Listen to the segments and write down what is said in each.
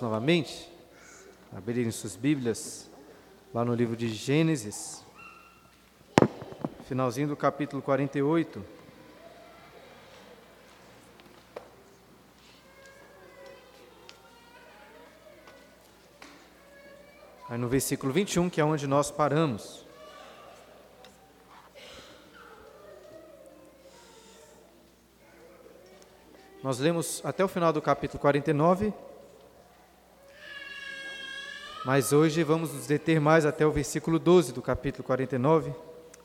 novamente, abrirem suas Bíblias lá no livro de Gênesis, finalzinho do capítulo 48. Aí no versículo 21, que é onde nós paramos. Nós lemos até o final do capítulo 49, mas hoje vamos nos deter mais até o versículo 12 do capítulo 49.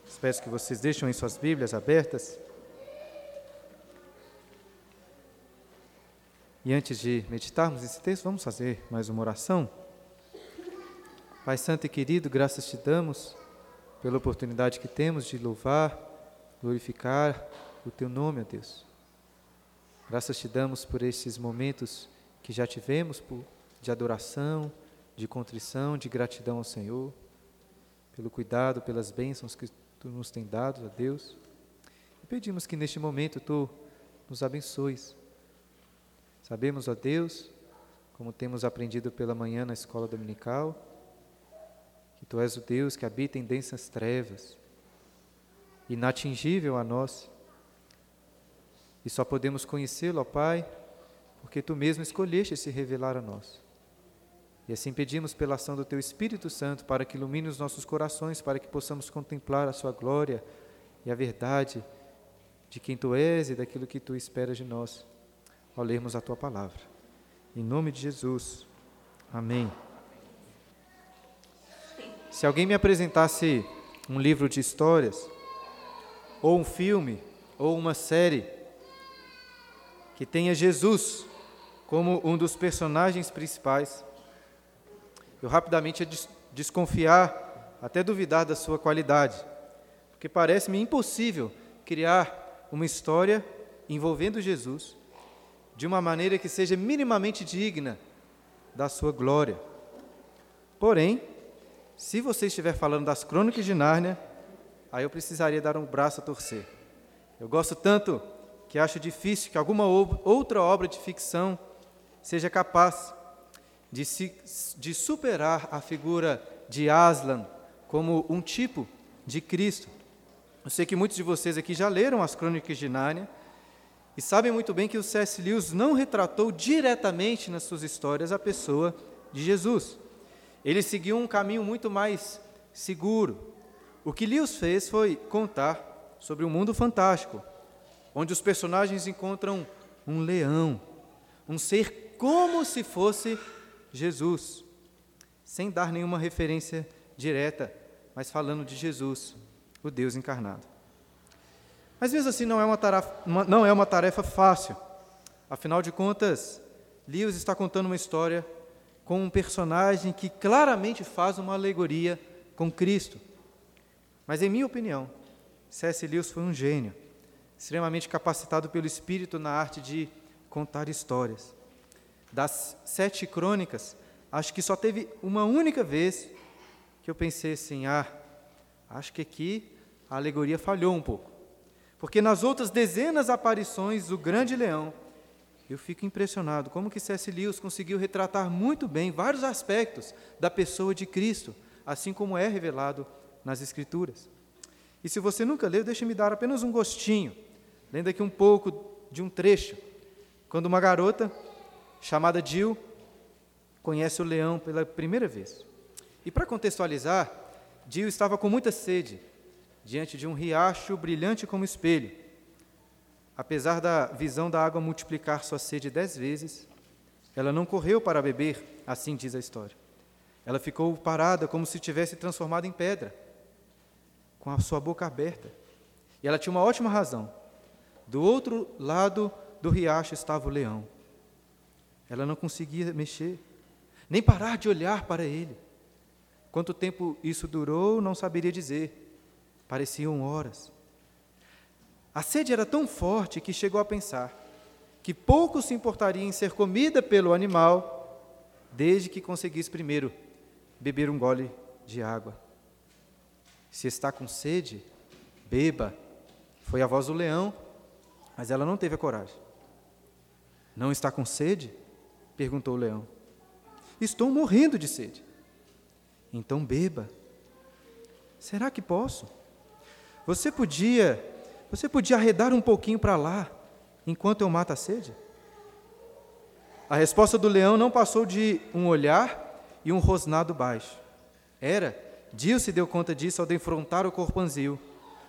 Espero que vocês deixem em suas Bíblias abertas. E antes de meditarmos esse texto, vamos fazer mais uma oração. Pai Santo e querido, graças te damos pela oportunidade que temos de louvar, glorificar o teu nome, ó Deus. Graças te damos por esses momentos que já tivemos de adoração, de contrição, de gratidão ao Senhor, pelo cuidado, pelas bênçãos que tu nos tem dado, a Deus. E pedimos que neste momento tu nos abençoes. Sabemos, ó Deus, como temos aprendido pela manhã na escola dominical, que tu és o Deus que habita em densas trevas, inatingível a nós. E só podemos conhecê-lo, ó Pai, porque tu mesmo escolheste se revelar a nós. E assim pedimos pela ação do Teu Espírito Santo para que ilumine os nossos corações, para que possamos contemplar a Sua glória e a verdade de quem Tu és e daquilo que Tu esperas de nós, ao lermos a Tua palavra. Em nome de Jesus. Amém. Se alguém me apresentasse um livro de histórias, ou um filme, ou uma série, que tenha Jesus como um dos personagens principais, eu rapidamente ia des desconfiar, até duvidar da sua qualidade, porque parece-me impossível criar uma história envolvendo Jesus de uma maneira que seja minimamente digna da sua glória. Porém, se você estiver falando das crônicas de Nárnia, aí eu precisaria dar um braço a torcer. Eu gosto tanto que acho difícil que alguma outra obra de ficção seja capaz de, se, de superar a figura de Aslan como um tipo de Cristo. Eu sei que muitos de vocês aqui já leram as Crônicas de Nárnia e sabem muito bem que o C.S. Lewis não retratou diretamente nas suas histórias a pessoa de Jesus. Ele seguiu um caminho muito mais seguro. O que Lewis fez foi contar sobre um mundo fantástico, onde os personagens encontram um leão, um ser como se fosse Jesus, sem dar nenhuma referência direta, mas falando de Jesus, o Deus encarnado. Mas mesmo assim não é uma tarefa, não é uma tarefa fácil. Afinal de contas, Lewis está contando uma história com um personagem que claramente faz uma alegoria com Cristo. Mas em minha opinião, C.S. Lewis foi um gênio, extremamente capacitado pelo Espírito na arte de contar histórias das sete crônicas, acho que só teve uma única vez que eu pensei assim: ah, acho que aqui a alegoria falhou um pouco. Porque nas outras dezenas de aparições do grande leão, eu fico impressionado como que C.S. Lewis conseguiu retratar muito bem vários aspectos da pessoa de Cristo, assim como é revelado nas Escrituras. E se você nunca leu, deixe-me dar apenas um gostinho, lendo aqui um pouco de um trecho. Quando uma garota chamada Jill, conhece o leão pela primeira vez. E para contextualizar, Jill estava com muita sede, diante de um riacho brilhante como espelho. Apesar da visão da água multiplicar sua sede dez vezes, ela não correu para beber, assim diz a história. Ela ficou parada como se tivesse transformado em pedra, com a sua boca aberta. E ela tinha uma ótima razão. Do outro lado do riacho estava o leão. Ela não conseguia mexer, nem parar de olhar para ele. Quanto tempo isso durou, não saberia dizer. Pareciam horas. A sede era tão forte que chegou a pensar que pouco se importaria em ser comida pelo animal, desde que conseguisse primeiro beber um gole de água. Se está com sede, beba. Foi a voz do leão, mas ela não teve a coragem. Não está com sede? Perguntou o leão. Estou morrendo de sede. Então beba. Será que posso? Você podia, você podia arredar um pouquinho para lá, enquanto eu mato a sede? A resposta do leão não passou de um olhar e um rosnado baixo. Era, Dio se deu conta disso ao defrontar o corpanzil,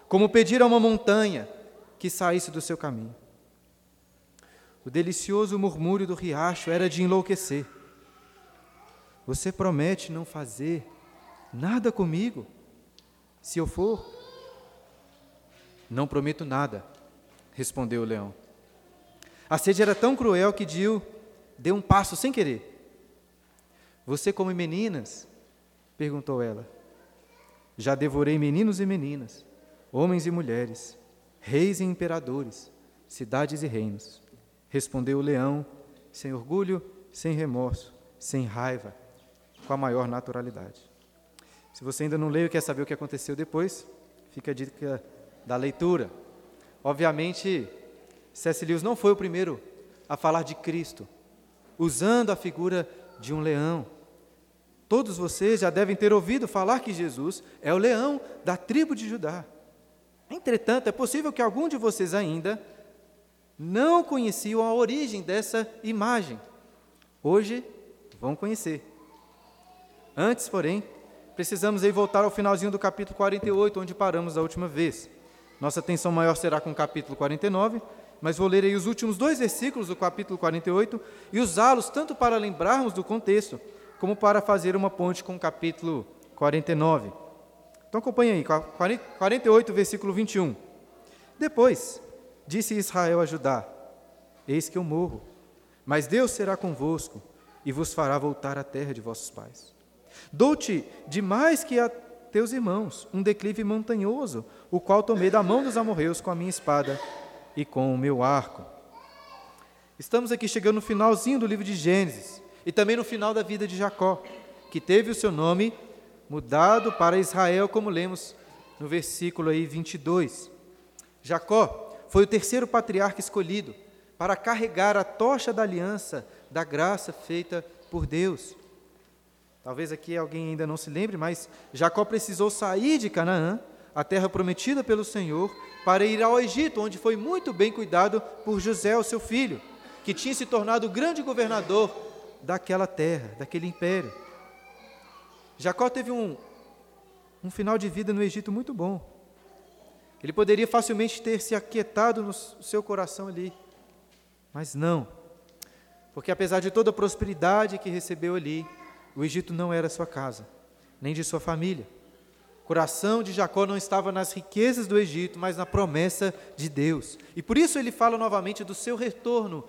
como pedir a uma montanha que saísse do seu caminho. O delicioso murmúrio do riacho era de enlouquecer. Você promete não fazer nada comigo? Se eu for? Não prometo nada, respondeu o leão. A sede era tão cruel que Dio deu um passo sem querer. Você come meninas? perguntou ela. Já devorei meninos e meninas, homens e mulheres, reis e imperadores, cidades e reinos. Respondeu o leão, sem orgulho, sem remorso, sem raiva, com a maior naturalidade. Se você ainda não leu e quer saber o que aconteceu depois, fica a dica da leitura. Obviamente, C.S. Não foi o primeiro a falar de Cristo, usando a figura de um leão. Todos vocês já devem ter ouvido falar que Jesus é o leão da tribo de Judá. Entretanto, é possível que algum de vocês ainda não conheciam a origem dessa imagem. Hoje vão conhecer. Antes, porém, precisamos aí voltar ao finalzinho do capítulo 48, onde paramos da última vez. Nossa atenção maior será com o capítulo 49, mas vou ler aí os últimos dois versículos do capítulo 48 e usá-los tanto para lembrarmos do contexto, como para fazer uma ponte com o capítulo 49. Então acompanhe aí, 48, versículo 21. Depois, disse Israel a Judá: Eis que eu morro, mas Deus será convosco e vos fará voltar à terra de vossos pais. Dou-te de mais que a teus irmãos um declive montanhoso, o qual tomei da mão dos amorreus com a minha espada e com o meu arco. Estamos aqui chegando no finalzinho do livro de Gênesis e também no final da vida de Jacó, que teve o seu nome mudado para Israel, como lemos no versículo aí 22. Jacó foi o terceiro patriarca escolhido para carregar a tocha da aliança, da graça feita por Deus. Talvez aqui alguém ainda não se lembre, mas Jacó precisou sair de Canaã, a terra prometida pelo Senhor, para ir ao Egito, onde foi muito bem cuidado por José, o seu filho, que tinha se tornado o grande governador daquela terra, daquele império. Jacó teve um, um final de vida no Egito muito bom. Ele poderia facilmente ter se aquietado no seu coração ali, mas não, porque apesar de toda a prosperidade que recebeu ali, o Egito não era sua casa, nem de sua família. O coração de Jacó não estava nas riquezas do Egito, mas na promessa de Deus. E por isso ele fala novamente do seu retorno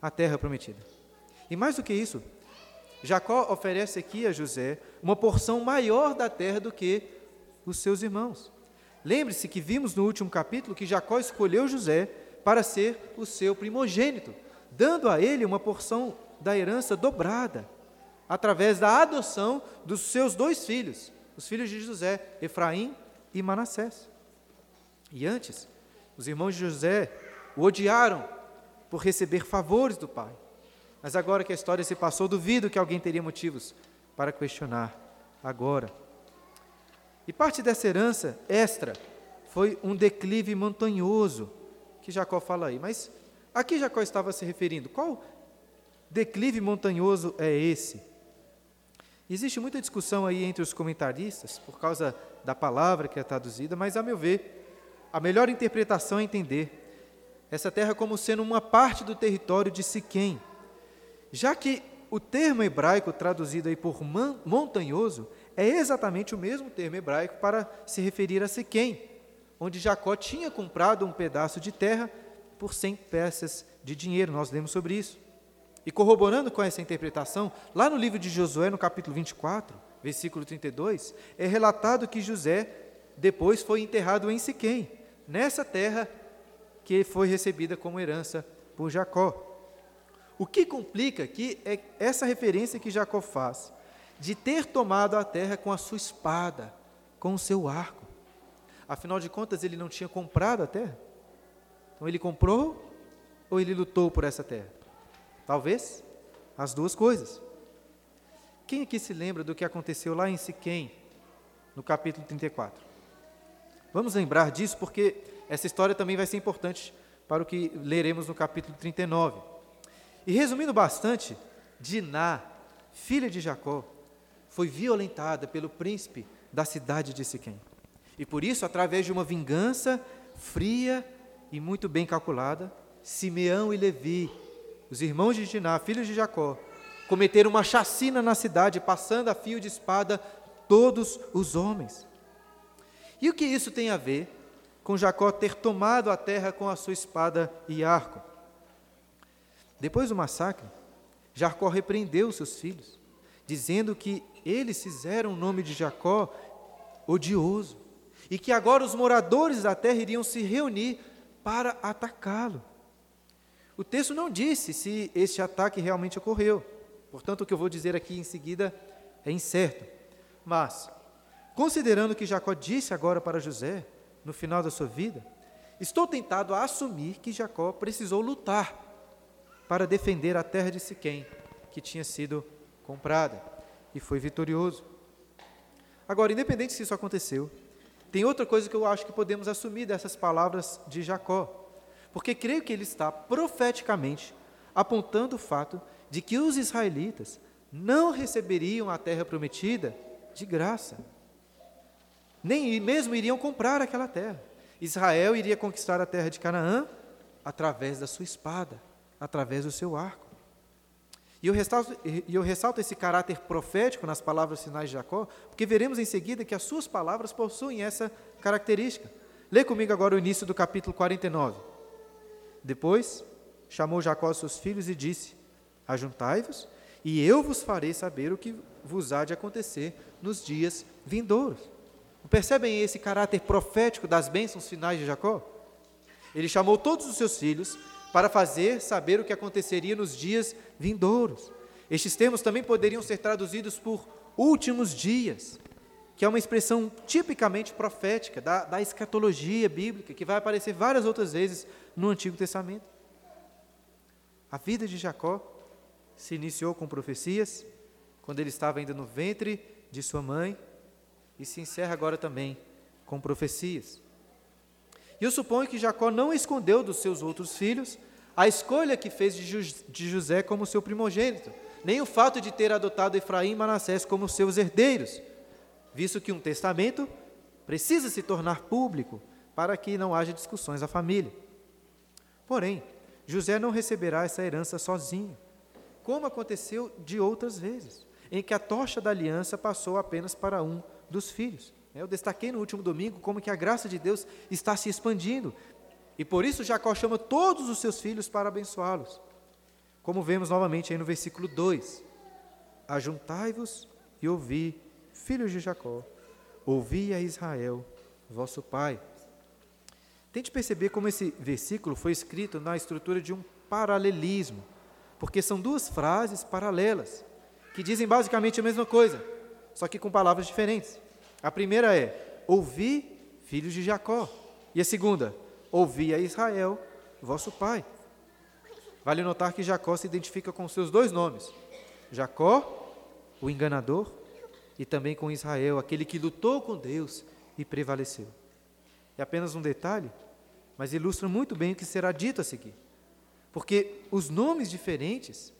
à terra prometida. E mais do que isso, Jacó oferece aqui a José uma porção maior da terra do que os seus irmãos. Lembre-se que vimos no último capítulo que Jacó escolheu José para ser o seu primogênito, dando a ele uma porção da herança dobrada, através da adoção dos seus dois filhos, os filhos de José, Efraim e Manassés. E antes, os irmãos de José o odiaram por receber favores do pai. Mas agora que a história se passou, duvido que alguém teria motivos para questionar agora. E parte dessa herança extra foi um declive montanhoso que Jacó fala aí. Mas a que Jacó estava se referindo? Qual declive montanhoso é esse? Existe muita discussão aí entre os comentaristas por causa da palavra que é traduzida, mas a meu ver, a melhor interpretação é entender essa terra como sendo uma parte do território de Siquém, já que o termo hebraico traduzido aí por montanhoso é exatamente o mesmo termo hebraico para se referir a Siquém, onde Jacó tinha comprado um pedaço de terra por 100 peças de dinheiro. Nós lemos sobre isso. E corroborando com essa interpretação, lá no livro de Josué, no capítulo 24, versículo 32, é relatado que José depois foi enterrado em Siquém, nessa terra que foi recebida como herança por Jacó. O que complica aqui é essa referência que Jacó faz, de ter tomado a terra com a sua espada, com o seu arco. Afinal de contas, ele não tinha comprado a terra. Então, ele comprou ou ele lutou por essa terra? Talvez as duas coisas. quem aqui se lembra do que aconteceu lá em Siquém, no capítulo 34? Vamos lembrar disso porque essa história também vai ser importante para o que leremos no capítulo 39. E resumindo bastante, Diná, filha de Jacó, foi violentada pelo príncipe da cidade de Siquém. E por isso, através de uma vingança fria e muito bem calculada, Simeão e Levi, os irmãos de Diná, filhos de Jacó, cometeram uma chacina na cidade, passando a fio de espada todos os homens. E o que isso tem a ver com Jacó ter tomado a terra com a sua espada e arco? Depois do massacre, Jacó repreendeu seus filhos, dizendo que eles fizeram o nome de Jacó odioso e que agora os moradores da terra iriam se reunir para atacá-lo. O texto não disse se este ataque realmente ocorreu, portanto, o que eu vou dizer aqui em seguida é incerto. Mas, considerando que Jacó disse agora para José, no final da sua vida, estou tentado a assumir que Jacó precisou lutar para defender a terra de Siquém, que tinha sido comprada, e foi vitorioso. Agora, independente se isso aconteceu, tem outra coisa que eu acho que podemos assumir dessas palavras de Jacó porque creio que ele está profeticamente apontando o fato de que os israelitas não receberiam a terra prometida de graça, nem mesmo iriam comprar aquela terra. Israel iria conquistar a terra de Canaã através da sua espada, através do seu arco. E eu, ressalto, eu ressalto esse caráter profético nas palavras finais de Jacó, porque veremos em seguida que as suas palavras possuem essa característica. Lê comigo agora o início do capítulo 49. Depois chamou Jacó seus filhos e disse: Ajuntai-vos, e eu vos farei saber o que vos há de acontecer nos dias vindouros. Percebem esse caráter profético das bênçãos finais de Jacó? Ele chamou todos os seus filhos para fazer saber o que aconteceria nos dias vindouros. Estes termos também poderiam ser traduzidos por últimos dias, que é uma expressão tipicamente profética da, da escatologia bíblica, que vai aparecer várias outras vezes no Antigo Testamento. A vida de Jacó se iniciou com profecias, quando ele estava ainda no ventre de sua mãe, e se encerra agora também com profecias. E eu suponho que Jacó não escondeu dos seus outros filhos a escolha que fez de José como seu primogênito, nem o fato de ter adotado Efraim e Manassés como seus herdeiros, visto que um testamento precisa se tornar público para que não haja discussões na família. Porém, José não receberá essa herança sozinho, como aconteceu de outras vezes, em que a tocha da aliança passou apenas para um dos filhos. Eu destaquei no último domingo como que a graça de Deus está se expandindo, e por isso Jacó chama todos os seus filhos para abençoá-los. Como vemos novamente aí no versículo 2: Ajuntai-vos e ouvi, filhos de Jacó, ouvi a Israel, vosso pai. Tente perceber como esse versículo foi escrito na estrutura de um paralelismo, porque são duas frases paralelas, que dizem basicamente a mesma coisa, só que com palavras diferentes. A primeira é: Ouvi, filhos de Jacó. E a segunda: Ouvi a Israel, vosso pai. Vale notar que Jacó se identifica com seus dois nomes: Jacó, o enganador, e também com Israel, aquele que lutou com Deus e prevaleceu. É apenas um detalhe, mas ilustra muito bem o que será dito a seguir. Porque os nomes diferentes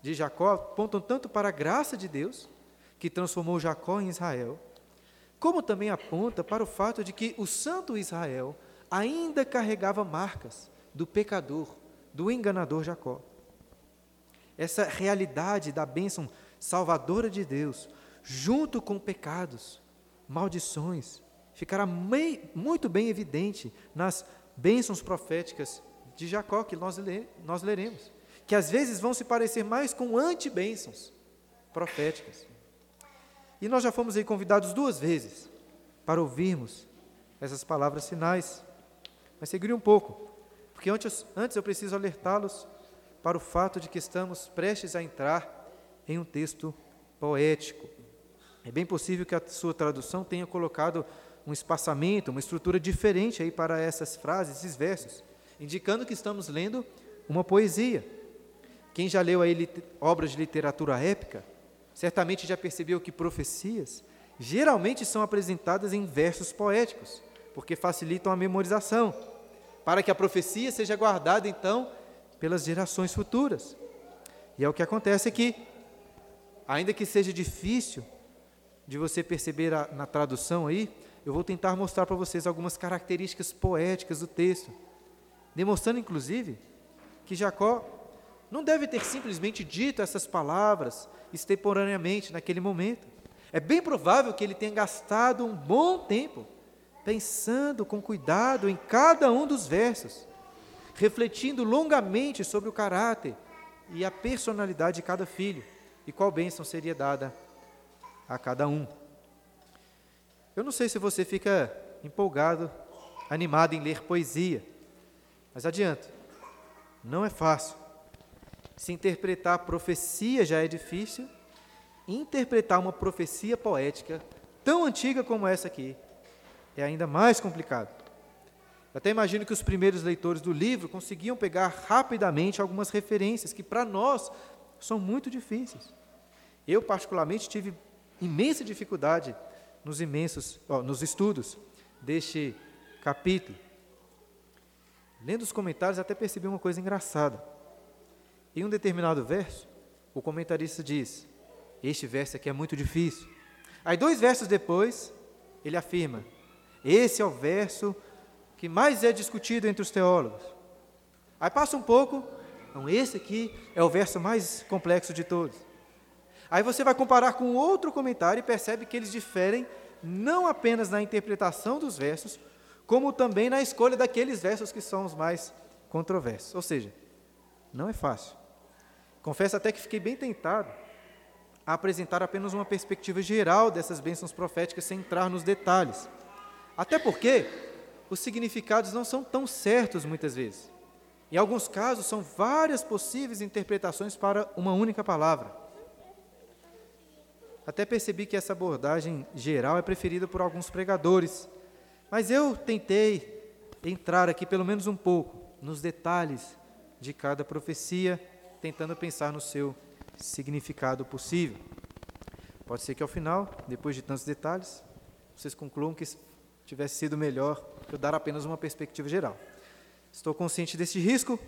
de Jacó apontam tanto para a graça de Deus, que transformou Jacó em Israel, como também aponta para o fato de que o santo Israel ainda carregava marcas do pecador, do enganador Jacó. Essa realidade da bênção salvadora de Deus, junto com pecados, maldições, ficará muito bem evidente nas bênçãos proféticas de Jacó, que nós, nós leremos, que às vezes vão se parecer mais com anti-bênçãos proféticas. E nós já fomos aí convidados duas vezes para ouvirmos essas palavras finais, mas seguiria um pouco, porque antes, antes eu preciso alertá-los para o fato de que estamos prestes a entrar em um texto poético. É bem possível que a sua tradução tenha colocado um espaçamento, uma estrutura diferente aí para essas frases, esses versos, indicando que estamos lendo uma poesia. Quem já leu aí obras de literatura épica certamente já percebeu que profecias geralmente são apresentadas em versos poéticos, porque facilitam a memorização, para que a profecia seja guardada então pelas gerações futuras. E é o que acontece aqui. Ainda que seja difícil de você perceber a, na tradução aí, eu vou tentar mostrar para vocês algumas características poéticas do texto, demonstrando inclusive que Jacó não deve ter simplesmente dito essas palavras extemporaneamente naquele momento. É bem provável que ele tenha gastado um bom tempo pensando com cuidado em cada um dos versos, refletindo longamente sobre o caráter e a personalidade de cada filho e qual bênção seria dada a cada um. Eu não sei se você fica empolgado, animado em ler poesia, mas adianto, não é fácil. Se interpretar profecia já é difícil, interpretar uma profecia poética tão antiga como essa aqui é ainda mais complicado. Até imagino que os primeiros leitores do livro conseguiam pegar rapidamente algumas referências que para nós são muito difíceis. Eu, particularmente, tive imensa dificuldade nos imensos, nos estudos deste capítulo. Lendo os comentários, até percebi uma coisa engraçada. Em um determinado verso, o comentarista diz: Este verso aqui é muito difícil. Aí, dois versos depois, ele afirma: Esse é o verso que mais é discutido entre os teólogos. Aí passa um pouco, então esse aqui é o verso mais complexo de todos. Aí você vai comparar com outro comentário e percebe que eles diferem não apenas na interpretação dos versos, como também na escolha daqueles versos que são os mais controversos. Ou seja, não é fácil. Confesso até que fiquei bem tentado a apresentar apenas uma perspectiva geral dessas bênçãos proféticas sem entrar nos detalhes. Até porque os significados não são tão certos muitas vezes. Em alguns casos, são várias possíveis interpretações para uma única palavra. Até percebi que essa abordagem geral é preferida por alguns pregadores, mas eu tentei entrar aqui pelo menos um pouco nos detalhes de cada profecia, tentando pensar no seu significado possível. Pode ser que ao final, depois de tantos detalhes, vocês concluam que tivesse sido melhor eu dar apenas uma perspectiva geral. Estou consciente deste risco,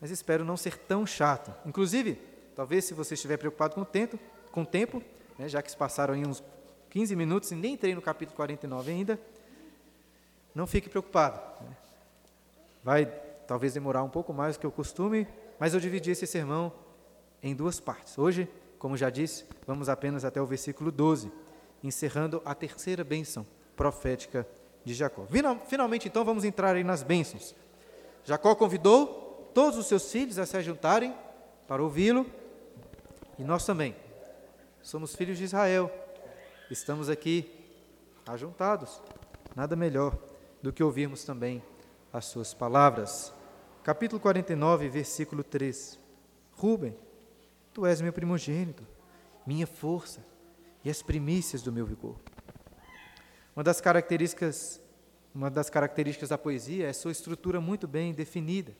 mas espero não ser tão chato. Inclusive, talvez se você estiver preocupado com o tempo, com o tempo, né, já que se passaram aí uns 15 minutos e nem entrei no capítulo 49 ainda, não fique preocupado. Né. Vai talvez demorar um pouco mais do que o costume, mas eu dividi esse sermão em duas partes. Hoje, como já disse, vamos apenas até o versículo 12, encerrando a terceira bênção profética de Jacó. Finalmente, então, vamos entrar aí nas bênçãos. Jacó convidou todos os seus filhos a se juntarem para ouvi-lo, e nós também. Somos filhos de Israel. Estamos aqui ajuntados. Nada melhor do que ouvirmos também as suas palavras. Capítulo 49, versículo 3. Rubem, tu és meu primogênito, minha força e as primícias do meu vigor. Uma das características, uma das características da poesia é sua estrutura muito bem definida.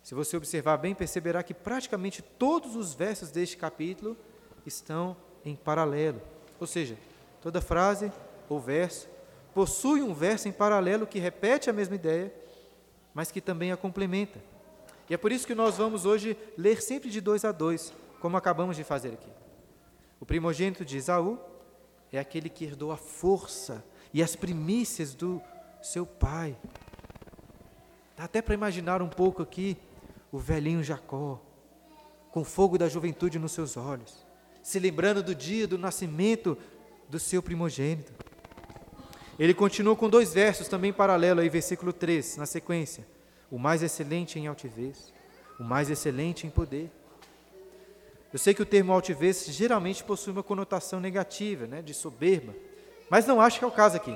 Se você observar bem, perceberá que praticamente todos os versos deste capítulo estão em paralelo. Ou seja, toda frase ou verso possui um verso em paralelo que repete a mesma ideia, mas que também a complementa. E é por isso que nós vamos hoje ler sempre de dois a dois, como acabamos de fazer aqui. O primogênito de Esaú é aquele que herdou a força e as primícias do seu pai. Dá até para imaginar um pouco aqui o velhinho Jacó, com o fogo da juventude nos seus olhos se lembrando do dia do nascimento do seu primogênito. Ele continua com dois versos também paralelos aí, versículo 3, na sequência. O mais excelente em altivez, o mais excelente em poder. Eu sei que o termo altivez geralmente possui uma conotação negativa, né, de soberba, mas não acho que é o caso aqui.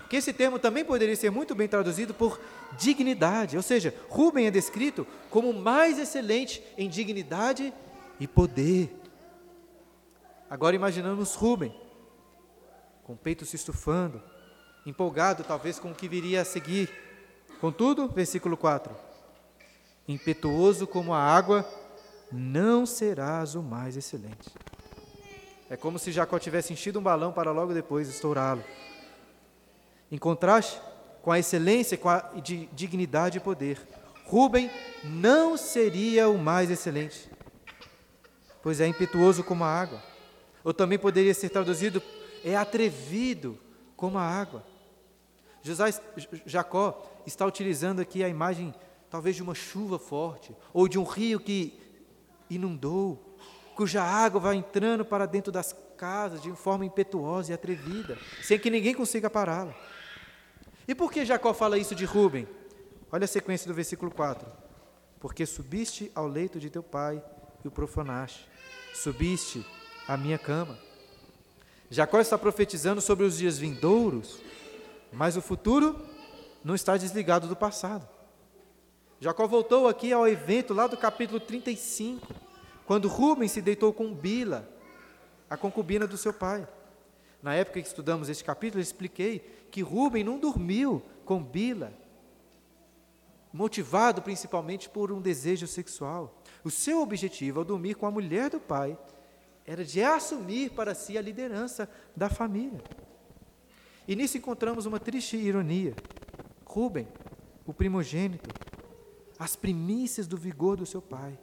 Porque esse termo também poderia ser muito bem traduzido por dignidade, ou seja, Rubem é descrito como o mais excelente em dignidade e poder. Agora imaginamos Rubem, com o peito se estufando, empolgado talvez com o que viria a seguir. Contudo, versículo 4: Impetuoso como a água, não serás o mais excelente. É como se Jacó tivesse enchido um balão para logo depois estourá-lo. Em contraste com a excelência, com a de dignidade e poder, Rubem não seria o mais excelente, pois é impetuoso como a água. Ou também poderia ser traduzido, é atrevido como a água. Jacó está utilizando aqui a imagem, talvez, de uma chuva forte, ou de um rio que inundou, cuja água vai entrando para dentro das casas de forma impetuosa e atrevida, sem que ninguém consiga pará-la. E por que Jacó fala isso de Rubem? Olha a sequência do versículo 4. Porque subiste ao leito de teu pai e o profanaste, subiste à minha cama. Jacó está profetizando sobre os dias vindouros, mas o futuro não está desligado do passado. Jacó voltou aqui ao evento lá do capítulo 35, quando Rubens se deitou com Bila, a concubina do seu pai. Na época que estudamos este capítulo, eu expliquei que Rubem não dormiu com Bila, motivado principalmente por um desejo sexual. O seu objetivo ao dormir com a mulher do pai era de assumir para si a liderança da família. E nisso encontramos uma triste ironia. Rubem, o primogênito, as primícias do vigor do seu pai,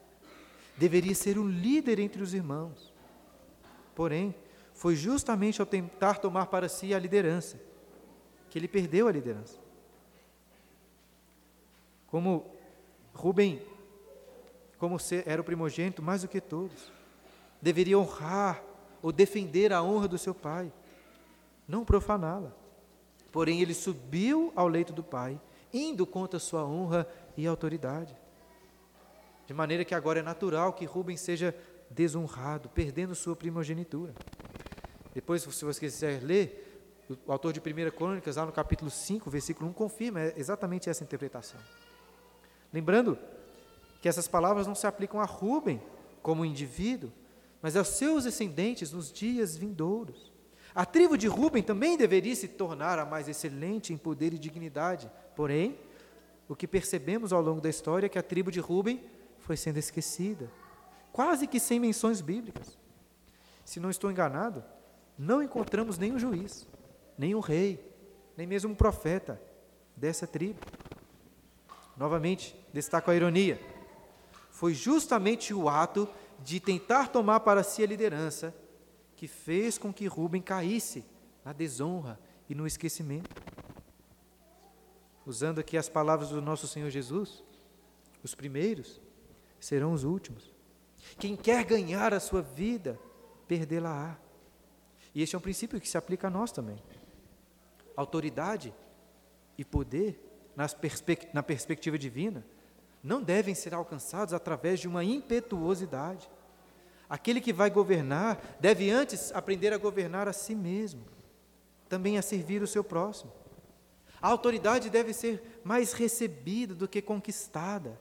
deveria ser o líder entre os irmãos. Porém, foi justamente ao tentar tomar para si a liderança que ele perdeu a liderança. Como Rubem, como era o primogênito mais do que todos, deveria honrar ou defender a honra do seu pai, não profaná-la. Porém, ele subiu ao leito do pai, indo contra sua honra e autoridade. De maneira que agora é natural que Rubem seja desonrado, perdendo sua primogenitura. Depois, se você quiser ler, o autor de 1 Crônicas, lá no capítulo 5, versículo 1, confirma exatamente essa interpretação. Lembrando que essas palavras não se aplicam a Rubem como indivíduo, mas aos seus descendentes nos dias vindouros. A tribo de Rubem também deveria se tornar a mais excelente em poder e dignidade. Porém, o que percebemos ao longo da história é que a tribo de Rubem foi sendo esquecida, quase que sem menções bíblicas. Se não estou enganado, não encontramos nenhum juiz, nenhum rei, nem mesmo um profeta dessa tribo. Novamente, destaco a ironia. Foi justamente o ato de tentar tomar para si a liderança que fez com que Rubem caísse na desonra e no esquecimento. Usando aqui as palavras do nosso Senhor Jesus, os primeiros serão os últimos. Quem quer ganhar a sua vida, perdê-la-á. E este é um princípio que se aplica a nós também autoridade e poder, na perspectiva divina, não devem ser alcançados através de uma impetuosidade. Aquele que vai governar deve antes aprender a governar a si mesmo, também a servir o seu próximo. A autoridade deve ser mais recebida do que conquistada.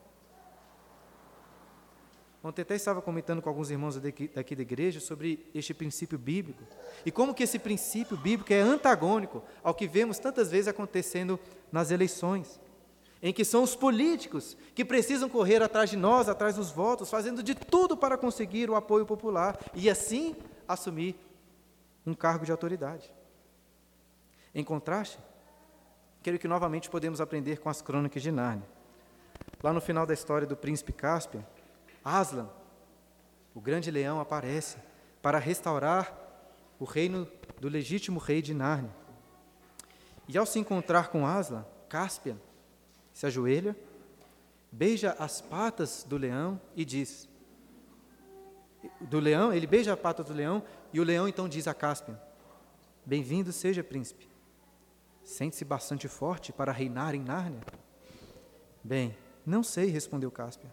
Ontem até estava comentando com alguns irmãos daqui, daqui da igreja sobre este princípio bíblico. E como que esse princípio bíblico é antagônico ao que vemos tantas vezes acontecendo nas eleições. Em que são os políticos que precisam correr atrás de nós, atrás dos votos, fazendo de tudo para conseguir o apoio popular e assim assumir um cargo de autoridade. Em contraste, creio que novamente podemos aprender com as crônicas de Nárnia. Lá no final da história do príncipe Cáspia, Aslan, o grande leão, aparece para restaurar o reino do legítimo rei de Nárnia. E ao se encontrar com Aslan, Cáspia se ajoelha, beija as patas do leão e diz: do leão, ele beija a pata do leão e o leão então diz a Cáspia: Bem-vindo seja, príncipe. Sente-se bastante forte para reinar em Nárnia? Bem, não sei, respondeu Cáspia.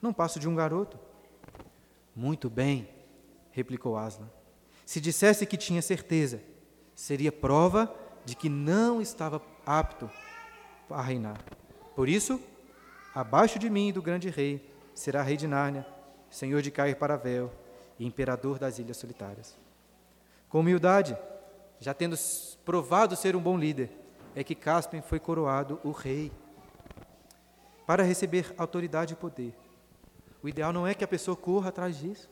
Não passo de um garoto. Muito bem, replicou Aslan. Se dissesse que tinha certeza, seria prova de que não estava apto a reinar. Por isso, abaixo de mim do grande rei será rei de Nárnia, senhor de Cair Paravel e imperador das Ilhas Solitárias. Com humildade, já tendo provado ser um bom líder, é que Caspian foi coroado o rei para receber autoridade e poder. O ideal não é que a pessoa corra atrás disso,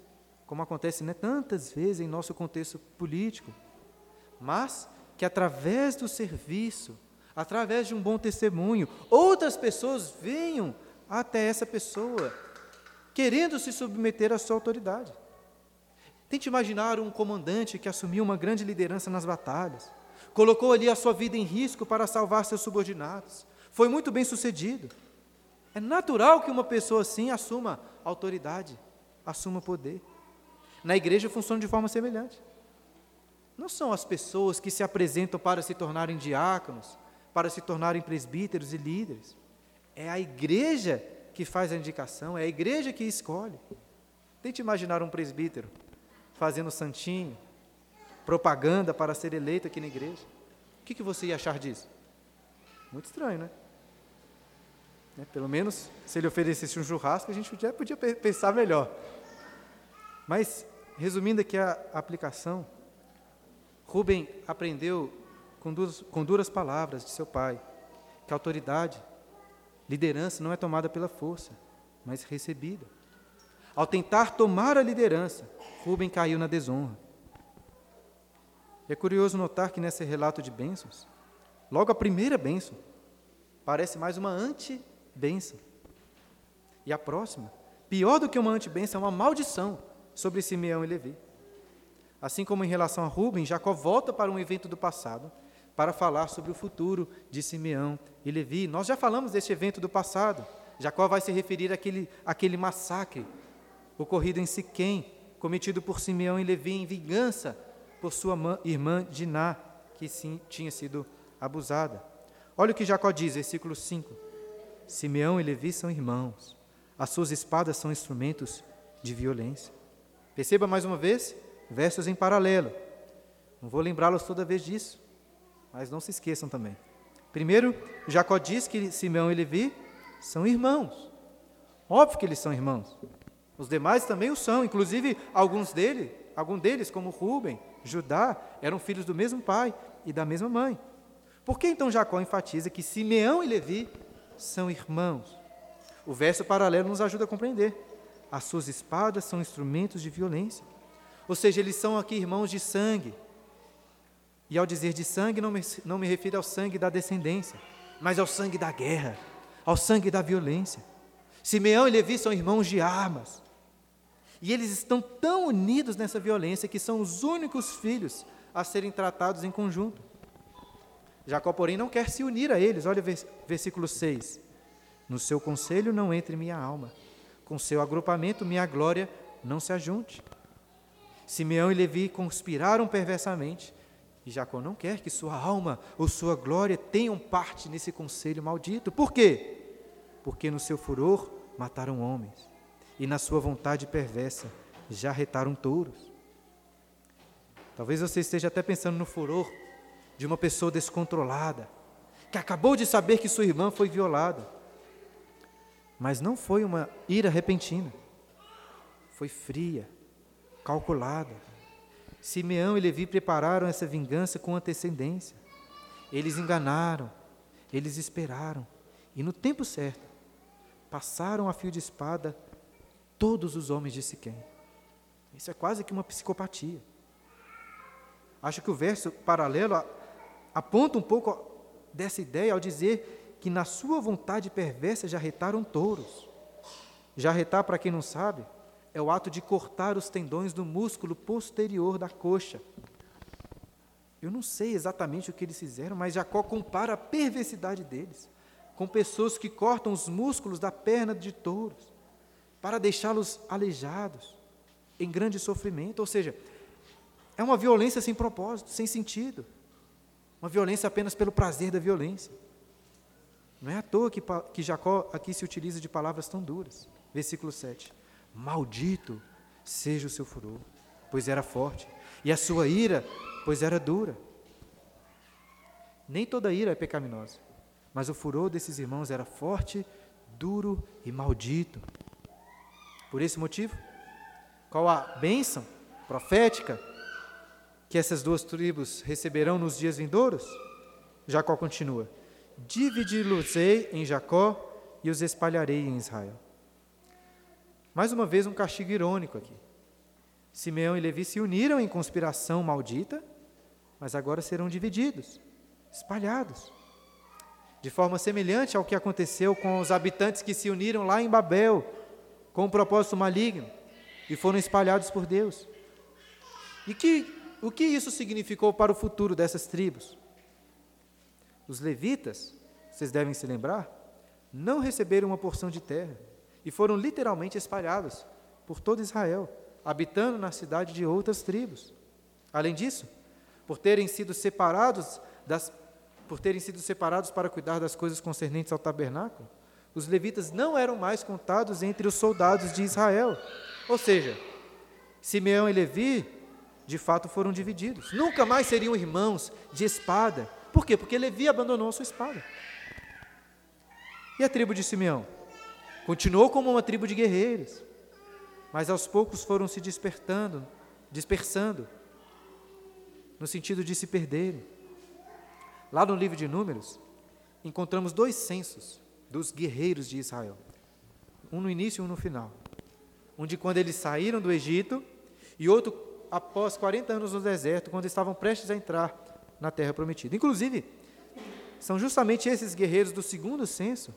como acontece né, tantas vezes em nosso contexto político, mas que através do serviço, através de um bom testemunho, outras pessoas venham até essa pessoa, querendo se submeter à sua autoridade. Tente imaginar um comandante que assumiu uma grande liderança nas batalhas, colocou ali a sua vida em risco para salvar seus subordinados, foi muito bem sucedido. É natural que uma pessoa assim assuma autoridade, assuma poder. Na igreja funciona de forma semelhante. Não são as pessoas que se apresentam para se tornarem diáconos, para se tornarem presbíteros e líderes. É a igreja que faz a indicação, é a igreja que escolhe. Tente imaginar um presbítero fazendo santinho, propaganda para ser eleito aqui na igreja. O que, você ia achar disso? Muito estranho, né? né? Pelo menos, se ele oferecesse um churrasco, a gente já podia pensar melhor. Mas, resumindo aqui a aplicação, Rubem aprendeu com duras, palavras de seu pai que a autoridade, liderança não é tomada pela força, mas recebida. Ao tentar tomar a liderança, Rubem caiu na desonra. É curioso notar que nesse relato de bênçãos, logo a primeira bênção parece mais uma anti-bênção. E a próxima, pior do que uma anti-bênção, é uma maldição sobre Simeão e Levi. Assim como em relação a Rubem, Jacó volta para um evento do passado para falar sobre o futuro de Simeão e Levi. Nós já falamos deste evento do passado. Jacó vai se referir àquele, àquele massacre ocorrido em Siquém, cometido por Simeão e Levi em vingança por sua irmã Diná, que sim tinha sido abusada. Olha o que Jacó diz, versículo 5. Simeão e Levi são irmãos, as suas espadas são instrumentos de violência. Perceba mais uma vez, versos em paralelo. Não vou lembrá-los toda vez disso, mas não se esqueçam também. Primeiro, Jacó diz que Simeão e Levi são irmãos. Óbvio que eles são irmãos. Os demais também o são, inclusive alguns deles, algum deles, como Rubem, Judá, eram filhos do mesmo pai e da mesma mãe. Por que então Jacó enfatiza que Simeão e Levi são irmãos? O verso paralelo nos ajuda a compreender. As suas espadas são instrumentos de violência. Ou seja, eles são aqui irmãos de sangue. E ao dizer de sangue, não me, não me refiro ao sangue da descendência, mas ao sangue da guerra, ao sangue da violência. Simeão e Levi são irmãos de armas. E eles estão tão unidos nessa violência que são os únicos filhos a serem tratados em conjunto. Jacó, porém, não quer se unir a eles. Olha o versículo 6. No seu conselho não entre minha alma, com seu agrupamento minha glória não se ajunte. Simeão e Levi conspiraram perversamente, e Jacó não quer que sua alma ou sua glória tenham parte nesse conselho maldito. Por quê? Porque no seu furor mataram homens e na sua vontade perversa já retaram touros. Talvez você esteja até pensando no furor de uma pessoa descontrolada, que acabou de saber que sua irmã foi violada. Mas não foi uma ira repentina, foi fria, calculada. Simeão e Levi prepararam essa vingança com antecedência. Eles enganaram, eles esperaram, e no tempo certo, passaram a fio de espada todos os homens de Siquém. Isso é quase que uma psicopatia. Acho que o verso paralelo aponta um pouco dessa ideia ao dizer que na sua vontade perversa já retaram touros. Já retar, para quem não sabe, é o ato de cortar os tendões do músculo posterior da coxa. Eu não sei exatamente o que eles fizeram, mas Jacó compara a perversidade deles com pessoas que cortam os músculos da perna de touros para deixá-los aleijados, em grande sofrimento. Ou seja, é uma violência sem propósito, sem sentido. Uma violência apenas pelo prazer da violência. Não é à toa que, que Jacó aqui se utiliza de palavras tão duras. Versículo 7. Maldito seja o seu furor, pois era forte, e a sua ira, pois era dura. Nem toda ira é pecaminosa, mas o furor desses irmãos era forte, duro e maldito. Por esse motivo, qual a bênção profética que essas duas tribos receberão nos dias vindouros? Jacó continua: Dividi-los-ei em Jacó e os espalharei em Israel. Mais uma vez, um castigo irônico aqui. Simeão e Levi se uniram em conspiração maldita, mas agora serão divididos, espalhados. De forma semelhante ao que aconteceu com os habitantes que se uniram lá em Babel, com um propósito maligno, e foram espalhados por Deus. E que, o que isso significou para o futuro dessas tribos? Os levitas, vocês devem se lembrar, não receberam uma porção de terra e foram literalmente espalhados por todo Israel, habitando na cidade de outras tribos. Além disso, por terem sido separados das por terem sido separados para cuidar das coisas concernentes ao tabernáculo, os levitas não eram mais contados entre os soldados de Israel. Ou seja, Simeão e Levi, de fato, foram divididos. Nunca mais seriam irmãos de espada. Por quê? Porque Levi abandonou a sua espada. E a tribo de Simeão? Continuou como uma tribo de guerreiros, mas aos poucos foram se despertando, dispersando, no sentido de se perderem. Lá no livro de Números, encontramos dois censos dos guerreiros de Israel. Um no início e um no final. Um de quando eles saíram do Egito e outro após 40 anos no deserto, quando estavam prestes a entrar na terra prometida. Inclusive, são justamente esses guerreiros do segundo censo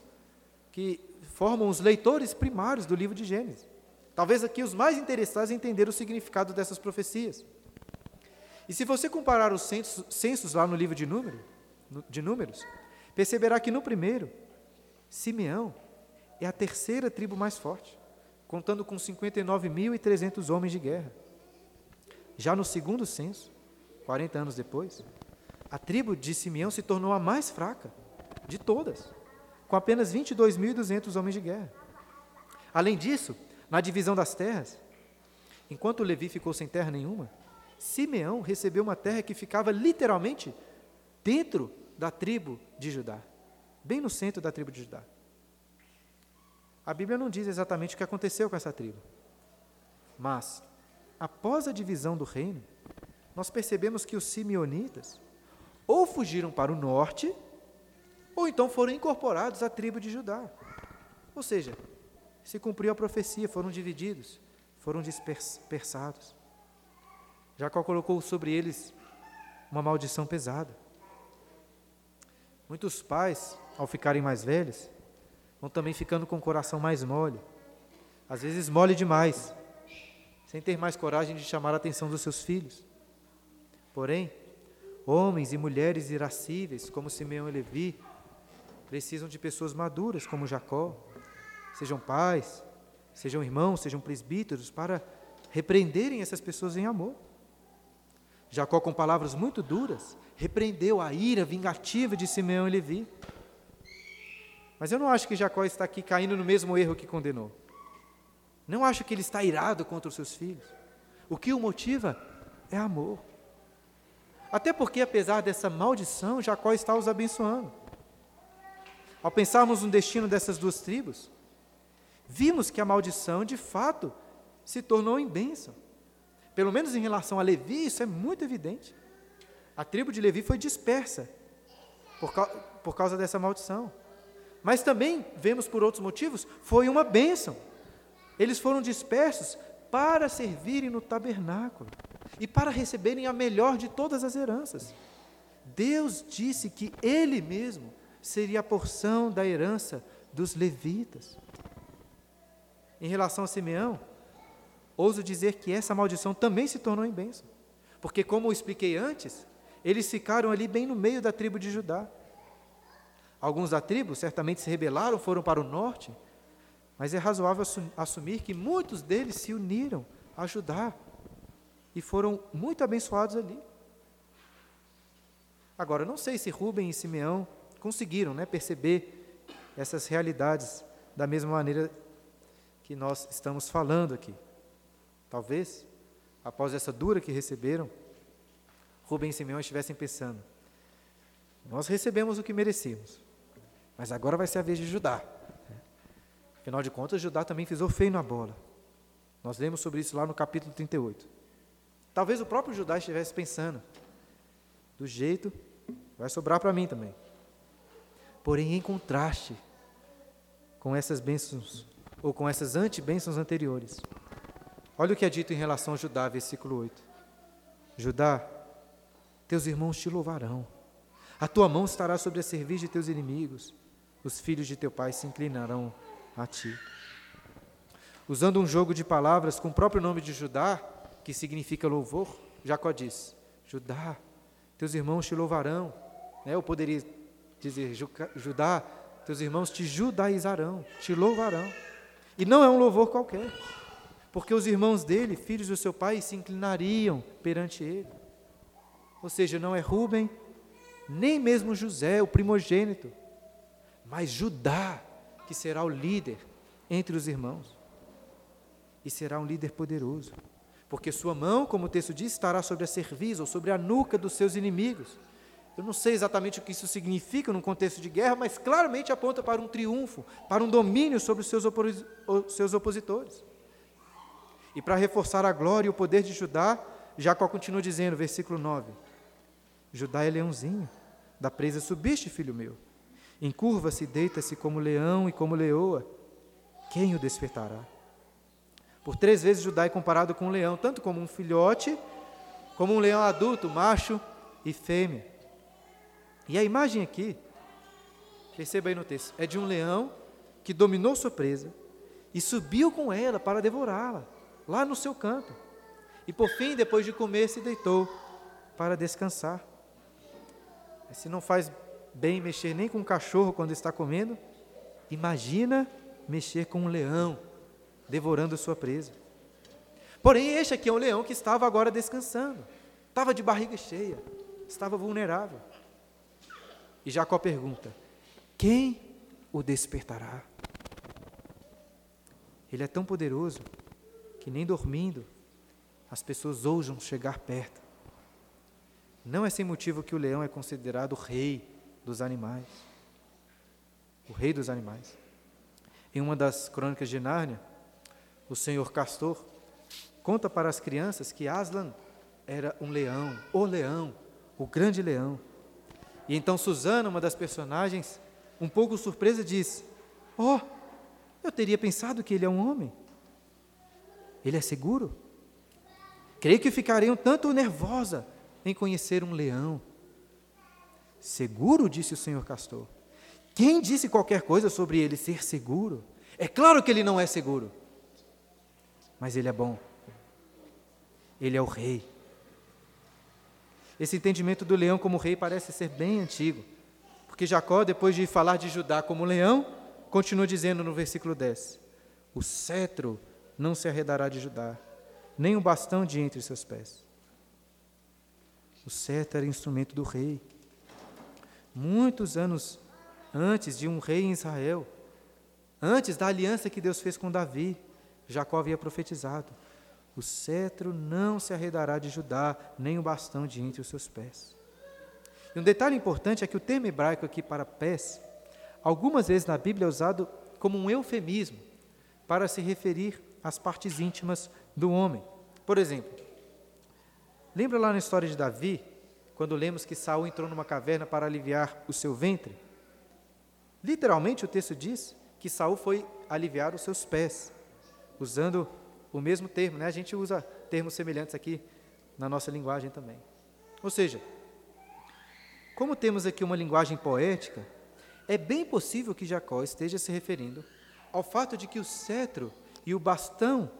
que formam os leitores primários do livro de Gênesis. Talvez aqui os mais interessados em entender o significado dessas profecias. E se você comparar os censos, censos lá no livro de, número, de Números, perceberá que no primeiro, Simeão é a terceira tribo mais forte, contando com 59.300 homens de guerra. Já no segundo censo, 40 anos depois, a tribo de Simeão se tornou a mais fraca de todas, com apenas 22.200 homens de guerra. Além disso, na divisão das terras, enquanto Levi ficou sem terra nenhuma, Simeão recebeu uma terra que ficava literalmente dentro da tribo de Judá, bem no centro da tribo de Judá. A Bíblia não diz exatamente o que aconteceu com essa tribo, mas, após a divisão do reino, nós percebemos que os simeonitas ou fugiram para o norte ou então foram incorporados à tribo de Judá. Ou seja, se cumpriu a profecia, foram divididos, foram dispersados. Jacó colocou sobre eles uma maldição pesada. Muitos pais, ao ficarem mais velhos, vão também ficando com o coração mais mole. Às vezes mole demais, sem ter mais coragem de chamar a atenção dos seus filhos. Porém, homens e mulheres irascíveis, como Simeão e Levi, precisam de pessoas maduras como Jacó, sejam pais, sejam irmãos, sejam presbíteros, para repreenderem essas pessoas em amor. Jacó, com palavras muito duras, repreendeu a ira vingativa de Simeão e Levi. Mas eu não acho que Jacó está aqui caindo no mesmo erro que condenou. Não acho que ele está irado contra os seus filhos. O que o motiva é amor. Até porque, apesar dessa maldição, Jacó está os abençoando. Ao pensarmos no destino dessas duas tribos, vimos que a maldição, de fato, se tornou em bênção. Pelo menos em relação a Levi, isso é muito evidente. A tribo de Levi foi dispersa por, por causa dessa maldição. Mas também, vemos por outros motivos, foi uma bênção. Eles foram dispersos para servirem no tabernáculo e para receberem a melhor de todas as heranças. Deus disse que Ele mesmo seria a porção da herança dos levitas. Em relação a Simeão, ouso dizer que essa maldição também se tornou em bênção, porque, como eu expliquei antes, eles ficaram ali bem no meio da tribo de Judá. Alguns da tribo certamente se rebelaram, foram para o norte, mas é razoável assumir que muitos deles se uniram a Judá e foram muito abençoados ali. Agora, não sei se Rubem e Simeão conseguiram né, perceber essas realidades da mesma maneira que nós estamos falando aqui. Talvez, após essa dura que receberam, Rubem e Simeão estivessem pensando: nós recebemos o que merecemos, mas agora vai ser a vez de Judá. Afinal de contas, Judá também pisou feio na bola. Nós lemos sobre isso lá no capítulo 38. Talvez o próprio Judá estivesse pensando: do jeito, vai sobrar para mim também. Porém, em contraste com essas bênçãos, ou com essas anti-bênçãos anteriores, Olha o que é dito em relação a Judá, versículo 8. Judá, teus irmãos te louvarão. A tua mão estará sobre a cerviz de teus inimigos. Os filhos de teu pai se inclinarão a ti. Usando um jogo de palavras com o próprio nome de Judá, que significa louvor, Jacó diz: Judá, teus irmãos te louvarão. Né? Eu poderia dizer: Judá, teus irmãos te judaizarão, te louvarão. E não é um louvor qualquer, porque os irmãos dele, filhos do seu pai, se inclinariam perante ele. Ou seja, não é Rubem, nem mesmo José, o primogênito, mas Judá, que será o líder entre os irmãos. E será um líder poderoso, porque sua mão, como o texto diz, estará sobre a cerviz ou sobre a nuca dos seus inimigos. Eu não sei exatamente o que isso significa num contexto de guerra, mas claramente aponta para um triunfo, para um domínio sobre os seus, opos seus opositores. E para reforçar a glória e o poder de Judá, Jacó continua dizendo, versículo 9: Judá é leãozinho, da presa subiste, filho meu. Encurva-se e deita-se como leão e como leoa. Quem o despertará? Por três vezes Judá é comparado com um leão, tanto como um filhote, como um leão adulto, macho e fêmea. E a imagem aqui, perceba aí no texto, é de um leão que dominou sua presa e subiu com ela para devorá-la, lá no seu campo. E por fim, depois de comer, se deitou para descansar. Se não faz bem mexer nem com um cachorro quando está comendo, imagina mexer com um leão devorando sua presa. Porém, este aqui é um leão que estava agora descansando, estava de barriga cheia, estava vulnerável. E Jacó pergunta: Quem o despertará? Ele é tão poderoso que nem dormindo as pessoas ousam chegar perto. Não é sem motivo que o leão é considerado o rei dos animais. O rei dos animais. Em uma das crônicas de Nárnia, o senhor Castor conta para as crianças que Aslan era um leão, o leão, o grande leão. E então Susana, uma das personagens, um pouco surpresa, diz: Oh, eu teria pensado que ele é um homem. Ele é seguro? Creio que ficaria um tanto nervosa em conhecer um leão. Seguro, disse o senhor Castor. Quem disse qualquer coisa sobre ele ser seguro? É claro que ele não é seguro. Mas ele é bom. Ele é o rei. Esse entendimento do leão como rei parece ser bem antigo, porque Jacó, depois de falar de Judá como leão, continua dizendo no versículo 10: O cetro não se arredará de Judá, nem o bastão de entre seus pés. O cetro era instrumento do rei. Muitos anos antes de um rei em Israel, antes da aliança que Deus fez com Davi, Jacó havia profetizado: o cetro não se arredará de Judá, nem o bastão de entre os seus pés. E um detalhe importante é que o termo hebraico aqui para pés, algumas vezes na Bíblia é usado como um eufemismo para se referir às partes íntimas do homem. Por exemplo, lembra lá na história de Davi, quando lemos que Saul entrou numa caverna para aliviar o seu ventre? Literalmente o texto diz que Saul foi aliviar os seus pés, usando o mesmo termo, né? A gente usa termos semelhantes aqui na nossa linguagem também. Ou seja, como temos aqui uma linguagem poética, é bem possível que Jacó esteja se referindo ao fato de que o cetro e o bastão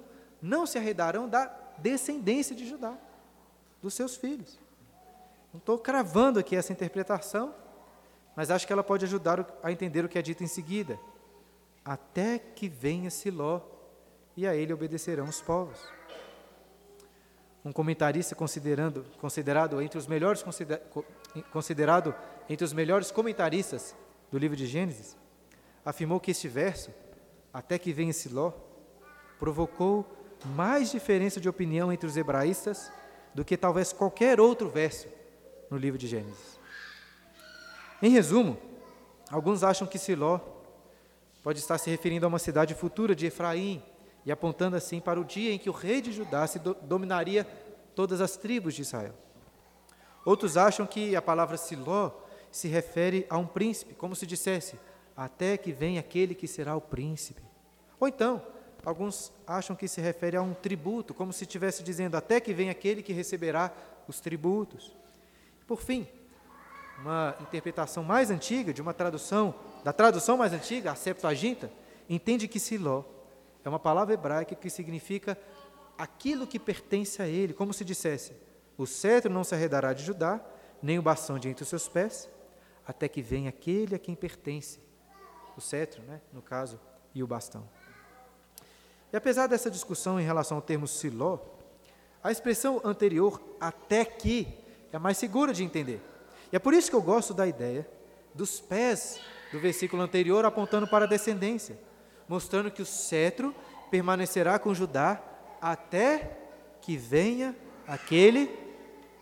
não se arredarão da descendência de Judá, dos seus filhos. Não estou cravando aqui essa interpretação, mas acho que ela pode ajudar a entender o que é dito em seguida. Até que venha Siló e a ele obedecerão os povos. Um comentarista considerando, considerado entre os melhores consider, considerado entre os melhores comentaristas do livro de Gênesis, afirmou que este verso, até que venha Siló, provocou mais diferença de opinião entre os hebraístas do que talvez qualquer outro verso no livro de Gênesis. Em resumo, alguns acham que Siló pode estar se referindo a uma cidade futura de Efraim, e apontando assim para o dia em que o rei de Judá se do, dominaria todas as tribos de Israel. Outros acham que a palavra Siló se refere a um príncipe, como se dissesse, até que venha aquele que será o príncipe. Ou então, alguns acham que se refere a um tributo, como se estivesse dizendo até que vem aquele que receberá os tributos. Por fim, uma interpretação mais antiga, de uma tradução, da tradução mais antiga, a Septuaginta, entende que Siló é uma palavra hebraica que significa aquilo que pertence a ele, como se dissesse: o cetro não se arredará de Judá, nem o bastão de entre os seus pés, até que venha aquele a quem pertence. O cetro, né, no caso, e o bastão. E apesar dessa discussão em relação ao termo siló, a expressão anterior, até que, é mais segura de entender. E é por isso que eu gosto da ideia dos pés do versículo anterior apontando para a descendência, mostrando que o cetro permanecerá com Judá até que venha aquele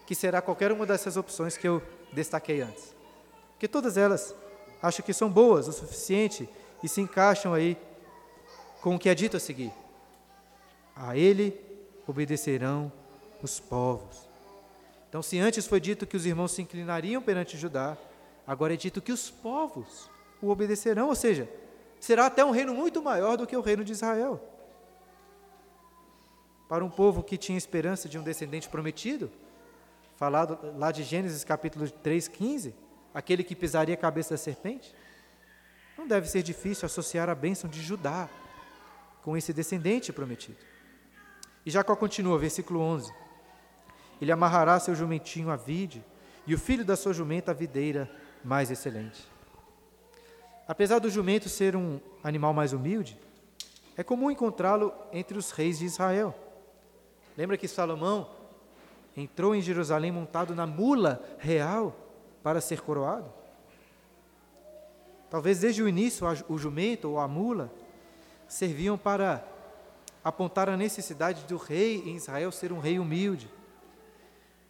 que será qualquer uma dessas opções que eu destaquei antes. Que todas elas acho que são boas o suficiente e se encaixam aí com o que é dito a seguir. A ele obedecerão os povos. Então, se antes foi dito que os irmãos se inclinariam perante Judá, agora é dito que os povos o obedecerão, ou seja, será até um reino muito maior do que o reino de Israel. Para um povo que tinha esperança de um descendente prometido, falado lá de Gênesis capítulo 3, 15, aquele que pisaria a cabeça da serpente, não deve ser difícil associar a bênção de Judá com esse descendente prometido. E Jacó continua, versículo 11: Ele amarrará seu jumentinho à vide, e o filho da sua jumenta à videira mais excelente. Apesar do jumento ser um animal mais humilde, é comum encontrá-lo entre os reis de Israel. Lembra que Salomão entrou em Jerusalém montado na mula real para ser coroado? Talvez desde o início o jumento ou a mula serviam para apontar a necessidade do rei em Israel ser um rei humilde.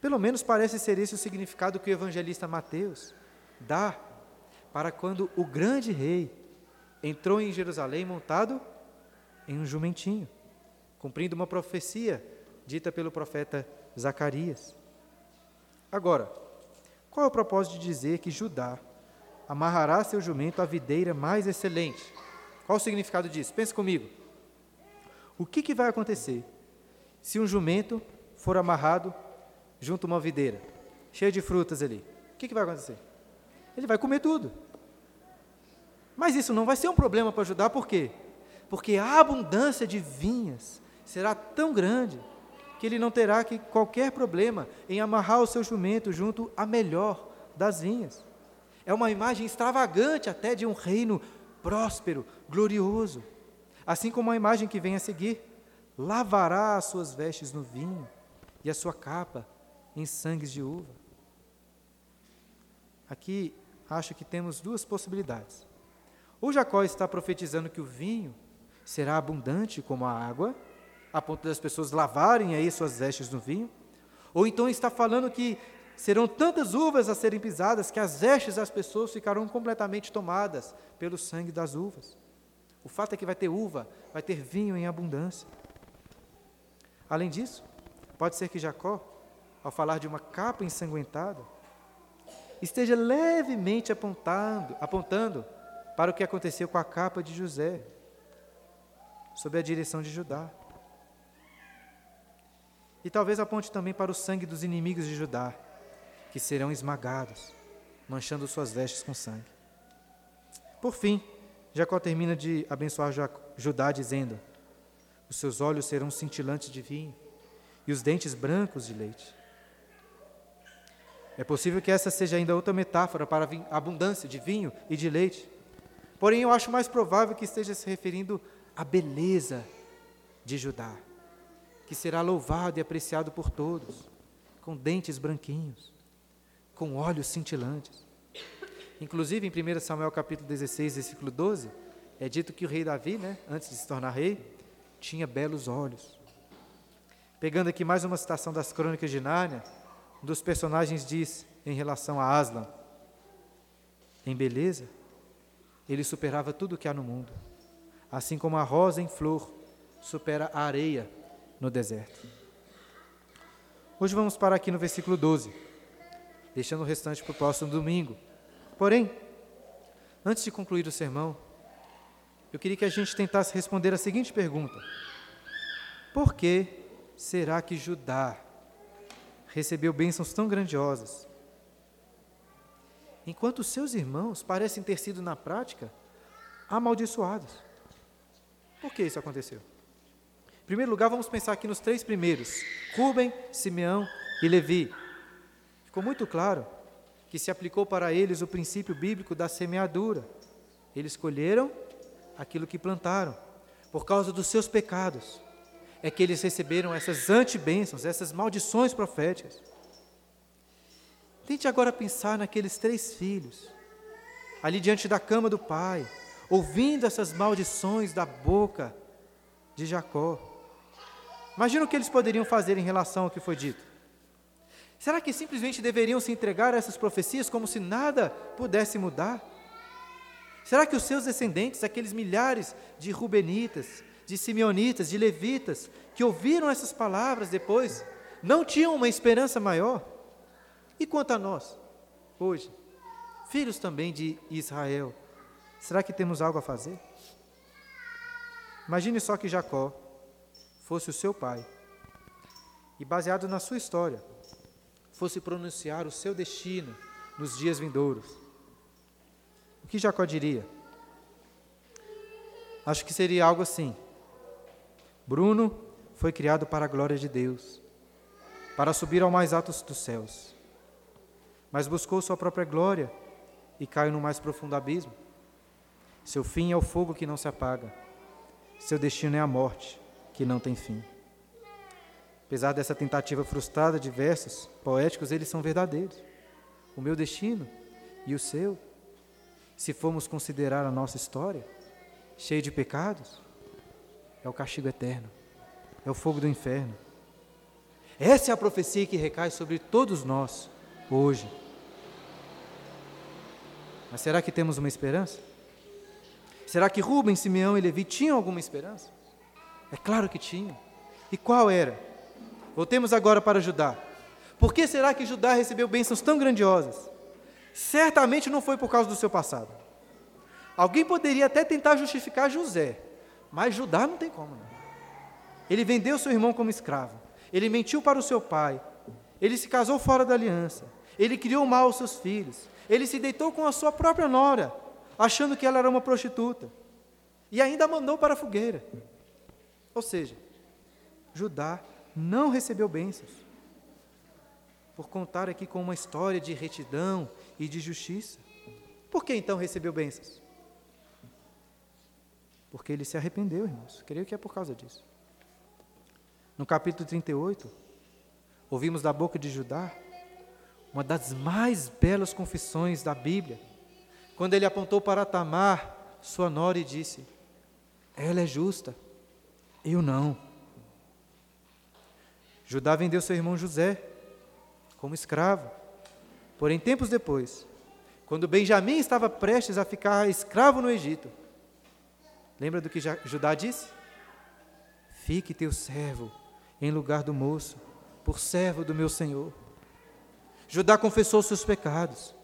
Pelo menos parece ser esse o significado que o evangelista Mateus dá para quando o grande rei entrou em Jerusalém montado em um jumentinho, cumprindo uma profecia dita pelo profeta Zacarias. Agora, qual é o propósito de dizer que Judá amarrará seu jumento à videira mais excelente? Qual o significado disso? Pense comigo. O que, que vai acontecer se um jumento for amarrado junto a uma videira, cheia de frutas ali? O que, que vai acontecer? Ele vai comer tudo. Mas isso não vai ser um problema para Judá, por quê? Porque a abundância de vinhas será tão grande que ele não terá que qualquer problema em amarrar o seu jumento junto à melhor das vinhas. É uma imagem extravagante até de um reino próspero, glorioso. Assim como a imagem que vem a seguir, lavará as suas vestes no vinho e a sua capa em sangues de uva. Aqui acho que temos duas possibilidades. Ou Jacó está profetizando que o vinho será abundante como a água, a ponto das pessoas lavarem aí suas vestes no vinho, ou então está falando que serão tantas uvas a serem pisadas que as vestes das pessoas ficarão completamente tomadas pelo sangue das uvas. O fato é que vai ter uva, vai ter vinho em abundância. Além disso, pode ser que Jacó, ao falar de uma capa ensanguentada, esteja levemente apontando, apontando para o que aconteceu com a capa de José, sob a direção de Judá. E talvez aponte também para o sangue dos inimigos de Judá, que serão esmagados, manchando suas vestes com sangue. Por fim, Jacó termina de abençoar Judá dizendo: Os seus olhos serão cintilantes de vinho e os dentes brancos de leite. É possível que essa seja ainda outra metáfora para a abundância de vinho e de leite. Porém, eu acho mais provável que esteja se referindo à beleza de Judá, que será louvado e apreciado por todos, com dentes branquinhos, com olhos cintilantes. Inclusive, em 1 Samuel capítulo 16, versículo 12, é dito que o rei Davi, né, antes de se tornar rei, tinha belos olhos. Pegando aqui mais uma citação das crônicas de Nárnia, dos personagens diz em relação a Aslan, em beleza, ele superava tudo o que há no mundo, assim como a rosa em flor supera a areia no deserto. Hoje vamos parar aqui no versículo 12, deixando o restante para o próximo domingo. Porém, antes de concluir o sermão, eu queria que a gente tentasse responder a seguinte pergunta: Por que será que Judá recebeu bênçãos tão grandiosas, enquanto seus irmãos parecem ter sido, na prática, amaldiçoados? Por que isso aconteceu? Em primeiro lugar, vamos pensar aqui nos três primeiros: Rubem, Simeão e Levi. Ficou muito claro que se aplicou para eles o princípio bíblico da semeadura. Eles colheram aquilo que plantaram, por causa dos seus pecados. É que eles receberam essas antibênçãos, essas maldições proféticas. Tente agora pensar naqueles três filhos, ali diante da cama do pai, ouvindo essas maldições da boca de Jacó. Imagina o que eles poderiam fazer em relação ao que foi dito. Será que simplesmente deveriam se entregar a essas profecias como se nada pudesse mudar? Será que os seus descendentes, aqueles milhares de Rubenitas, de Simeonitas, de Levitas, que ouviram essas palavras depois, não tinham uma esperança maior? E quanto a nós, hoje, filhos também de Israel, será que temos algo a fazer? Imagine só que Jacó fosse o seu pai e, baseado na sua história, fosse pronunciar o seu destino nos dias vindouros. O que Jacó diria? Acho que seria algo assim. Bruno foi criado para a glória de Deus, para subir ao mais alto dos céus, mas buscou sua própria glória e caiu no mais profundo abismo. Seu fim é o fogo que não se apaga, seu destino é a morte que não tem fim. Apesar dessa tentativa frustrada de versos poéticos, eles são verdadeiros. O meu destino e o seu se formos considerar a nossa história, cheia de pecados, é o castigo eterno, é o fogo do inferno. Essa é a profecia que recai sobre todos nós hoje. Mas será que temos uma esperança? Será que Rubens, Simeão e Levi tinham alguma esperança? É claro que tinham. E qual era? Voltemos agora para Judá. Por que será que Judá recebeu bênçãos tão grandiosas? certamente não foi por causa do seu passado. Alguém poderia até tentar justificar José, mas Judá não tem como. Não. Ele vendeu seu irmão como escravo, ele mentiu para o seu pai, ele se casou fora da aliança, ele criou mal aos seus filhos, ele se deitou com a sua própria nora, achando que ela era uma prostituta, e ainda mandou para a fogueira. Ou seja, Judá não recebeu bênçãos. Por contar aqui com uma história de retidão e de justiça. Por que então recebeu bênçãos? Porque ele se arrependeu, irmãos. Creio que é por causa disso. No capítulo 38, ouvimos da boca de Judá uma das mais belas confissões da Bíblia, quando ele apontou para Tamar, sua nora, e disse: Ela é justa, eu não. Judá vendeu seu irmão José como escravo Porém, tempos depois, quando Benjamim estava prestes a ficar escravo no Egito, lembra do que Judá disse? Fique teu servo em lugar do moço, por servo do meu Senhor. Judá confessou seus pecados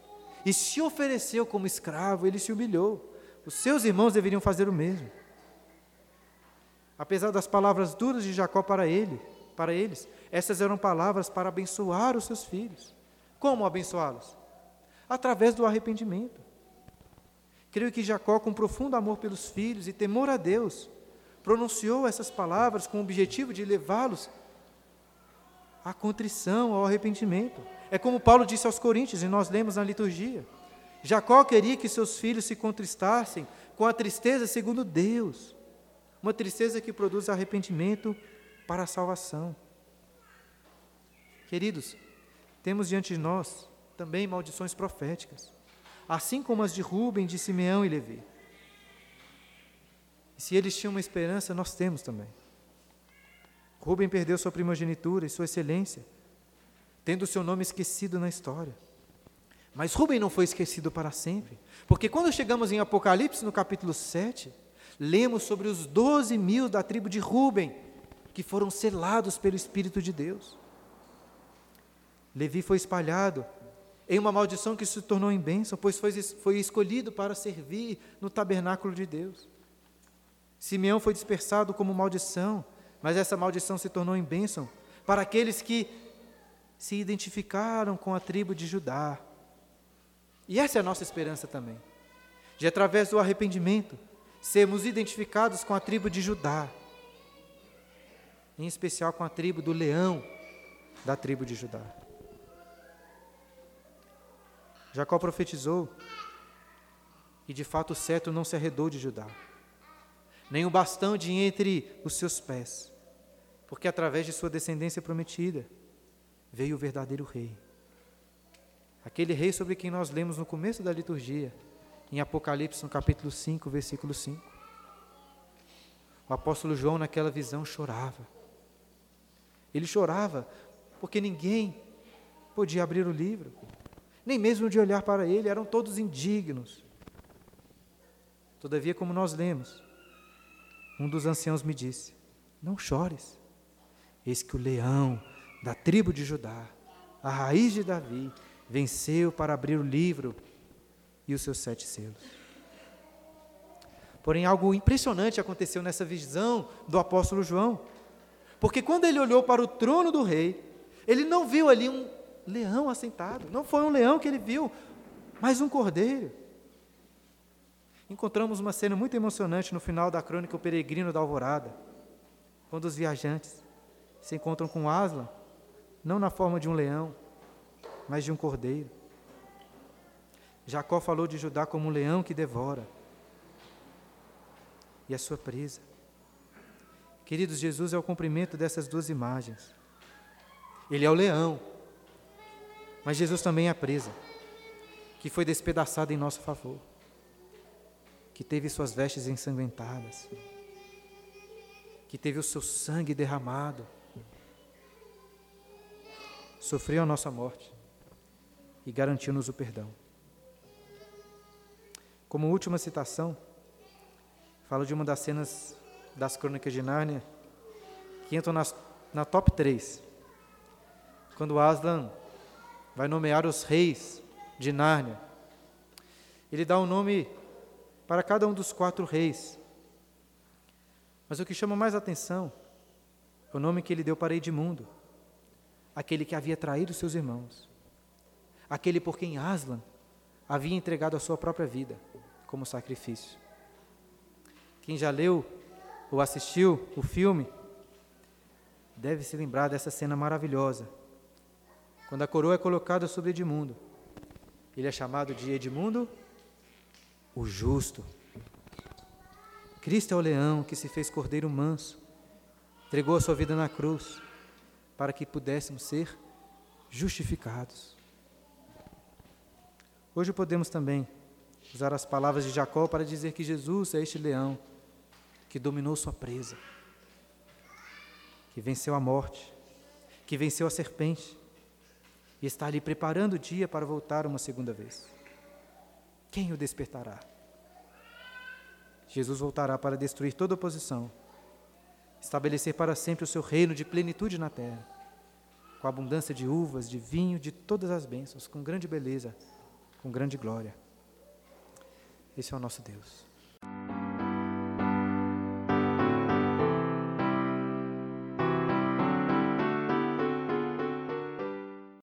e se ofereceu como escravo, ele se humilhou. Os seus irmãos deveriam fazer o mesmo. Apesar das palavras duras de Jacó para ele, para eles, essas eram palavras para abençoar os seus filhos. Como abençoá-los? Através do arrependimento. Creio que Jacó, com profundo amor pelos filhos e temor a Deus, pronunciou essas palavras com o objetivo de levá-los à contrição, ao arrependimento. É como Paulo disse aos Coríntios, e nós lemos na liturgia. Jacó queria que seus filhos se contristassem com a tristeza segundo Deus, uma tristeza que produz arrependimento para a salvação. Queridos, temos diante de nós também maldições proféticas, assim como as de Rubem, de Simeão e Levi. E se eles tinham uma esperança, nós temos também. Rubem perdeu sua primogenitura e sua excelência, tendo seu nome esquecido na história. Mas Rubem não foi esquecido para sempre, porque quando chegamos em Apocalipse, no capítulo 7, lemos sobre os doze mil da tribo de Rubem, que foram selados pelo Espírito de Deus. Levi foi espalhado em uma maldição que se tornou em bênção, pois foi, foi escolhido para servir no tabernáculo de Deus. Simeão foi dispersado como maldição, mas essa maldição se tornou em bênção para aqueles que se identificaram com a tribo de Judá. E essa é a nossa esperança também. De através do arrependimento, sermos identificados com a tribo de Judá, em especial com a tribo do leão da tribo de Judá. Jacó profetizou e de fato o cetro não se arredou de Judá, nem o bastão de entre os seus pés, porque através de sua descendência prometida veio o verdadeiro rei. Aquele rei sobre quem nós lemos no começo da liturgia, em Apocalipse, no capítulo 5, versículo 5. O apóstolo João, naquela visão, chorava. Ele chorava porque ninguém podia abrir o livro, nem mesmo de olhar para ele, eram todos indignos. Todavia, como nós lemos, um dos anciãos me disse: Não chores, eis que o leão da tribo de Judá, a raiz de Davi, venceu para abrir o livro e os seus sete selos. Porém, algo impressionante aconteceu nessa visão do apóstolo João, porque quando ele olhou para o trono do rei, ele não viu ali um leão assentado, não foi um leão que ele viu, mas um cordeiro. Encontramos uma cena muito emocionante no final da crônica O Peregrino da Alvorada, quando os viajantes se encontram com Aslan, não na forma de um leão, mas de um cordeiro. Jacó falou de Judá como um leão que devora e a sua presa. Queridos, Jesus é o cumprimento dessas duas imagens. Ele é o leão, mas Jesus também é a presa, que foi despedaçada em nosso favor que teve suas vestes ensanguentadas, que teve o seu sangue derramado, sofreu a nossa morte e garantiu-nos o perdão. Como última citação, falo de uma das cenas das crônicas de Nárnia que entram nas, na top 3. Quando Aslan vai nomear os reis de Nárnia, ele dá um nome para cada um dos quatro reis. Mas o que chama mais atenção é o nome que ele deu para Edmundo, aquele que havia traído seus irmãos, aquele por quem Aslan havia entregado a sua própria vida como sacrifício. Quem já leu ou assistiu o filme deve se lembrar dessa cena maravilhosa, quando a coroa é colocada sobre Edmundo. Ele é chamado de Edmundo o justo. Cristo é o leão que se fez cordeiro manso, entregou a sua vida na cruz, para que pudéssemos ser justificados. Hoje podemos também usar as palavras de Jacó para dizer que Jesus é este leão que dominou sua presa, que venceu a morte, que venceu a serpente e está ali preparando o dia para voltar uma segunda vez. Quem o despertará? Jesus voltará para destruir toda oposição, estabelecer para sempre o seu reino de plenitude na terra, com abundância de uvas, de vinho, de todas as bênçãos, com grande beleza, com grande glória. Esse é o nosso Deus.